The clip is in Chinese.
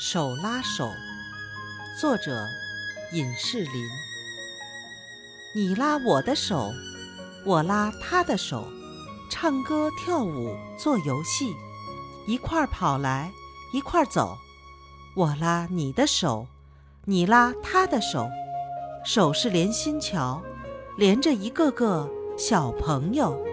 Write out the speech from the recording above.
手拉手。作者尹士林。你拉我的手我拉他的手。唱歌跳舞做游戏。一块儿跑来一块儿走。我拉你的手你拉他的手。手是连心桥连着一个个小朋友。